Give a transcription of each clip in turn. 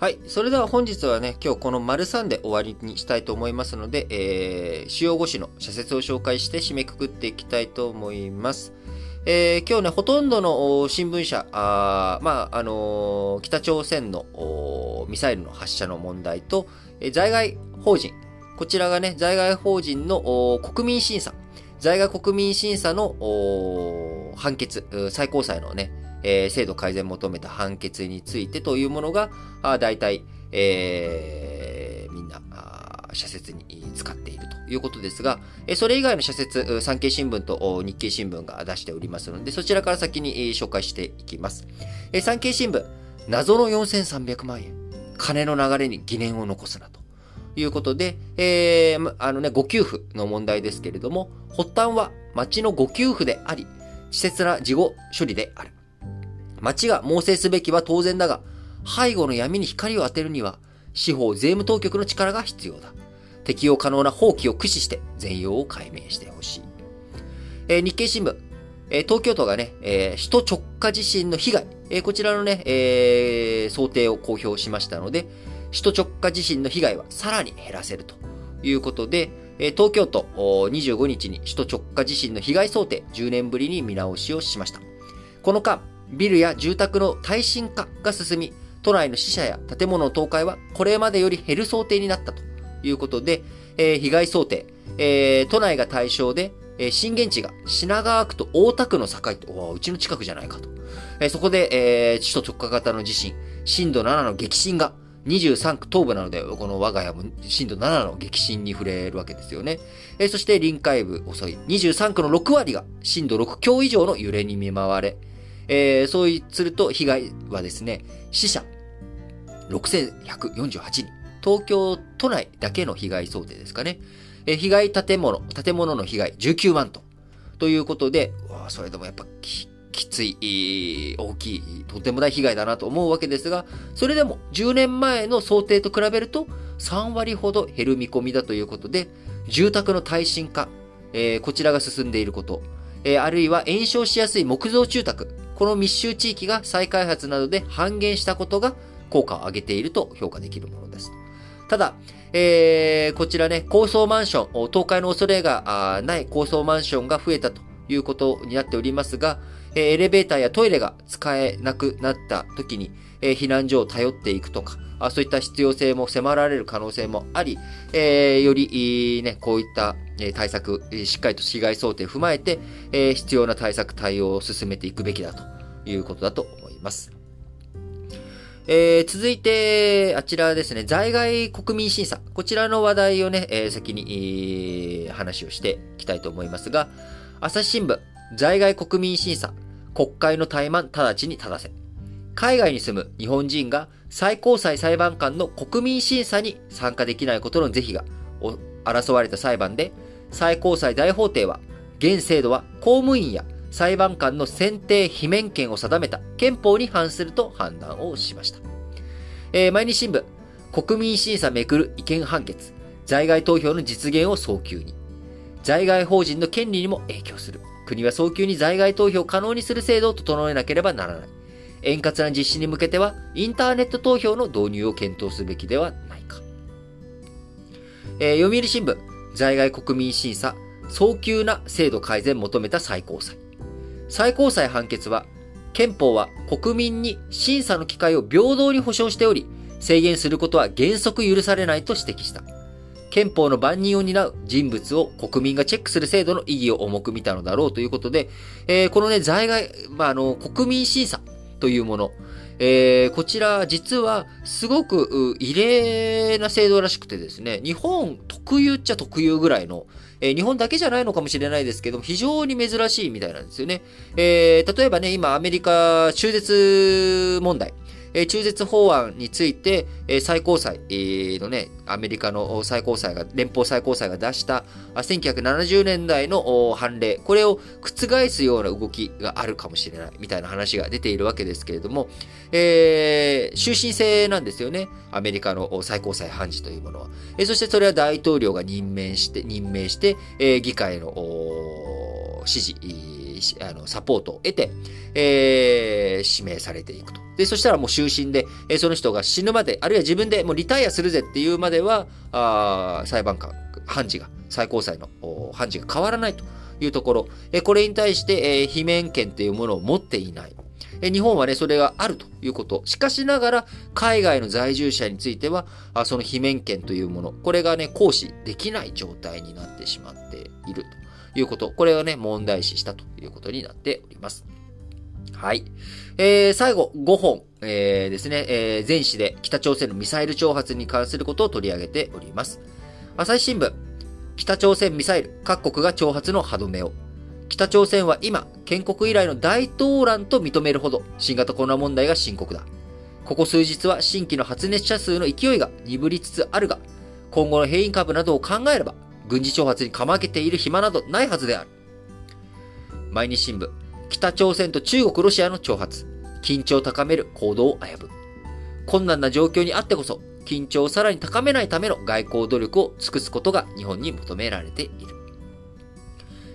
はい。それでは本日はね、今日この丸3で終わりにしたいと思いますので、えー、主要語詞の社説を紹介して締めくくっていきたいと思います。えー、今日ね、ほとんどの新聞社、あまあ、あのー、北朝鮮のミサイルの発射の問題と、えー、在外法人、こちらがね、在外法人の国民審査、在外国民審査の判決、最高裁のね、えー、制度改善求めた判決についてというものが、あ大体、えー、みんな、社説に使っているということですが、それ以外の社説、産経新聞と日経新聞が出しておりますので、そちらから先に紹介していきます。産経新聞、謎の4300万円。金の流れに疑念を残すなと。いうことで、えー、あのね、ご給付の問題ですけれども、発端は町のご給付であり、稚拙な事後処理である。町が猛省すべきは当然だが、背後の闇に光を当てるには、司法税務当局の力が必要だ。適用可能な法規を駆使して全容を解明してほしい。えー、日経新聞、えー、東京都がね、えー、首都直下地震の被害、えこちらのね、え想定を公表しましたので、首都直下地震の被害はさらに減らせるということで、え東京都25日に首都直下地震の被害想定10年ぶりに見直しをしました。この間、ビルや住宅の耐震化が進み、都内の死者や建物の倒壊はこれまでより減る想定になったということで、えー、被害想定、えー、都内が対象で、えー、震源地が品川区と大田区の境って、うちの近くじゃないかと。え、そこで、えー、首都直下型の地震、震度7の激震が23区東部なので、この我が家も震度7の激震に触れるわけですよね。えー、そして臨海部遅い23区の6割が震度6強以上の揺れに見舞われ、えー、そうすると被害はですね、死者6148人。東京都内だけの被害想定ですかね。えー、被害建物、建物の被害19万トン。ということで、それでもやっぱきつい、大きい、とてもない被害だなと思うわけですが、それでも10年前の想定と比べると3割ほど減る見込みだということで、住宅の耐震化、えー、こちらが進んでいること、えー、あるいは炎症しやすい木造住宅、この密集地域が再開発などで半減したことが効果を上げていると評価できるものです。ただ、えー、こちらね、高層マンション、倒壊の恐れがない高層マンションが増えたということになっておりますが、エレベーターやトイレが使えなくなった時に、え避難所を頼っていくとか、あそういった必要性も迫られる可能性もあり、え、より、ね、こういった対策、しっかりと被害想定を踏まえて、え、必要な対策、対応を進めていくべきだということだと思います。えー、続いて、あちらですね、在外国民審査。こちらの話題をね、えー、先に、えー、話をしていきたいと思いますが、朝日新聞、在外国民審査、国会の怠慢直ちに正せ。海外に住む日本人が最高裁裁判官の国民審査に参加できないことの是非が争われた裁判で、最高裁大法廷は、現制度は公務員や裁判官の選定罷免権を定めた憲法に反すると判断をしました。えー、毎日新聞、国民審査めくる意見判決、在外投票の実現を早急に。在外法人の権利にも影響する。国は早急に在外投票を可能にする制度を整えなければならない。円滑な実施に向けては、インターネット投票の導入を検討すべきではないか。えー、読売新聞、在外国民審査、早急な制度改善求めた最高裁。最高裁判決は、憲法は国民に審査の機会を平等に保障しており、制限することは原則許されないと指摘した。憲法の万人を担う人物を国民がチェックする制度の意義を重く見たのだろうということで、えー、このね、在外、まあ、あの、国民審査というもの、えー、こちら実はすごく異例な制度らしくてですね、日本特有っちゃ特有ぐらいの、えー、日本だけじゃないのかもしれないですけども、非常に珍しいみたいなんですよね。えー、例えばね、今アメリカ中絶問題、え中絶法案について、え最高裁、のね、アメリカの最高裁が、連邦最高裁が出した1970年代の判例、これを覆すような動きがあるかもしれないみたいな話が出ているわけですけれども、えー、終身制なんですよね。アメリカの最高裁判事というものは。えそしてそれは大統領が任命して、任命して、え議会の指示、ー、あの、サポートを得て、えー、指名されていくと。で、そしたらもう終身で、えー、その人が死ぬまで、あるいは自分でもうリタイアするぜっていうまでは、あ裁判官、判事が、最高裁の判事が変わらないというところ、えー、これに対して、えー、罷免権っていうものを持っていない。日本はね、それがあるということ。しかしながら、海外の在住者については、その罷免権というもの、これがね、行使できない状態になってしまっているということ。これをね、問題視したということになっております。はい。えー、最後、5本、えー、ですね、えー、全紙で北朝鮮のミサイル挑発に関することを取り上げております。朝日新聞、北朝鮮ミサイル、各国が挑発の歯止めを。北朝鮮は今、建国以来の大動乱と認めるほど新型コロナ問題が深刻だ。ここ数日は新規の発熱者数の勢いが鈍りつつあるが、今後の変異株などを考えれば、軍事挑発にかまけている暇などないはずである。毎日新聞、北朝鮮と中国、ロシアの挑発、緊張を高める行動を危ぶ。困難な状況にあってこそ、緊張をさらに高めないための外交努力を尽くすことが日本に求められている。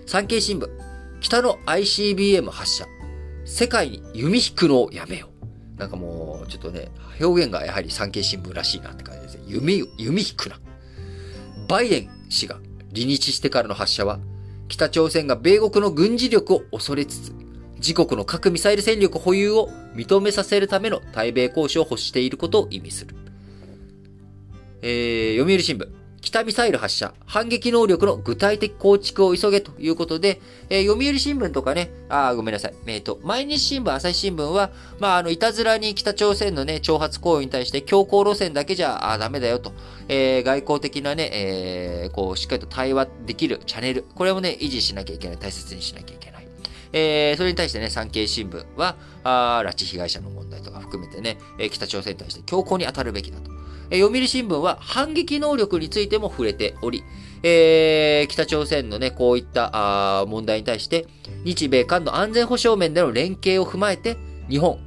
産経新聞、北の ICBM 発射。世界に弓引くのをやめよう。なんかもう、ちょっとね、表現がやはり産経新聞らしいなって感じですね。弓、弓引くな。バイデン氏が離日してからの発射は、北朝鮮が米国の軍事力を恐れつつ、自国の核ミサイル戦力保有を認めさせるための対米交渉を欲していることを意味する。えー、読売新聞。北ミサイル発射、反撃能力の具体的構築を急げということで、えー、読売新聞とかね、あ、ごめんなさい。えっ、ー、と、毎日新聞、朝日新聞は、まあ、あの、いたずらに北朝鮮のね、挑発行為に対して強硬路線だけじゃ、あ、ダメだよと。えー、外交的なね、えー、こう、しっかりと対話できるチャンネル。これをね、維持しなきゃいけない。大切にしなきゃいけない。えー、それに対してね、産経新聞は、あ拉致被害者の問題とか含めてね、えー、北朝鮮に対して強硬に当たるべきだと。読売新聞は反撃能力についても触れており、えー、北朝鮮のね、こういったあ問題に対して、日米韓の安全保障面での連携を踏まえて、日本、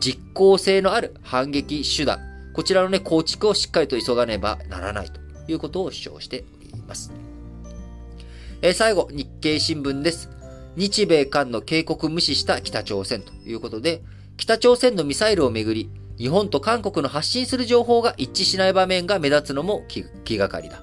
実効性のある反撃手段、こちらのね、構築をしっかりと急がねばならないということを主張しております。えー、最後、日経新聞です。日米韓の警告無視した北朝鮮ということで、北朝鮮のミサイルをめぐり、日本と韓国の発信する情報が一致しない場面が目立つのも気がかりだ。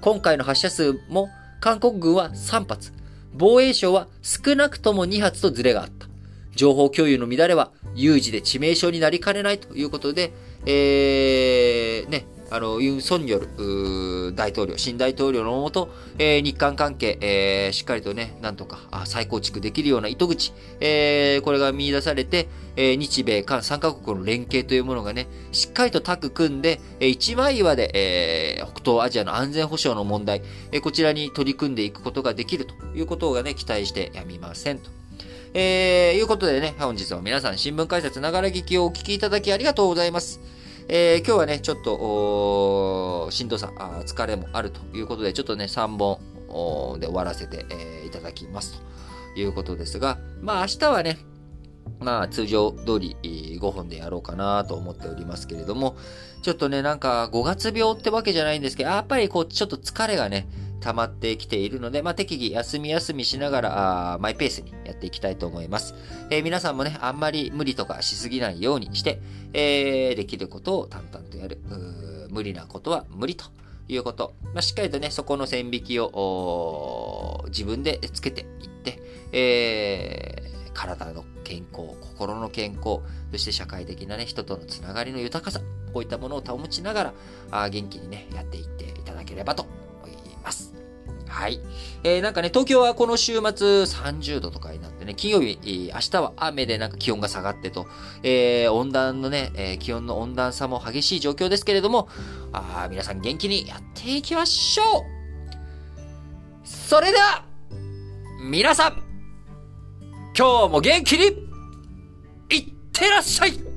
今回の発射数も韓国軍は3発、防衛省は少なくとも2発とズレがあった。情報共有の乱れは有事で致命傷になりかねないということで、えー、ね、あの、ユン・ソンニョル大統領、新大統領のもと、えー、日韓関係、えー、しっかりとね、なんとか再構築できるような糸口、えー、これが見出されて、え、日米韓3カ国の連携というものがね、しっかりとタッグ組んで、え、一枚岩で、え、北東アジアの安全保障の問題、え、こちらに取り組んでいくことができるということがね、期待してやみませんと。えー、いうことでね、本日は皆さん新聞解説ながら聞きをお聞きいただきありがとうございます。えー、今日はね、ちょっと、しんどさあ、疲れもあるということで、ちょっとね、3本で終わらせて、えー、いただきますということですが、まあ明日はね、まあ通常通り5本でやろうかなと思っておりますけれども、ちょっとね、なんか5月病ってわけじゃないんですけど、やっぱりこう、ちょっと疲れがね、溜まってきているので、まあ、適宜休み休みしながら、あマイペースにやっていきたいと思います。えー、皆さんもね、あんまり無理とかしすぎないようにして、えー、できることを淡々とやる。無理なことは無理ということ。まあ、しっかりとね、そこの線引きを自分でつけていって、えー、体の健康、心の健康、そして社会的なね、人とのつながりの豊かさ、こういったものを保ちながら、あ元気にね、やっていっていただければとます。はい。えー、なんかね、東京はこの週末30度とかになってね、金曜日、明日は雨でなんか気温が下がってと、えー、温暖のね、えー、気温の温暖差も激しい状況ですけれども、あ皆さん元気にやっていきましょうそれでは、皆さん、今日も元気に、いってらっしゃい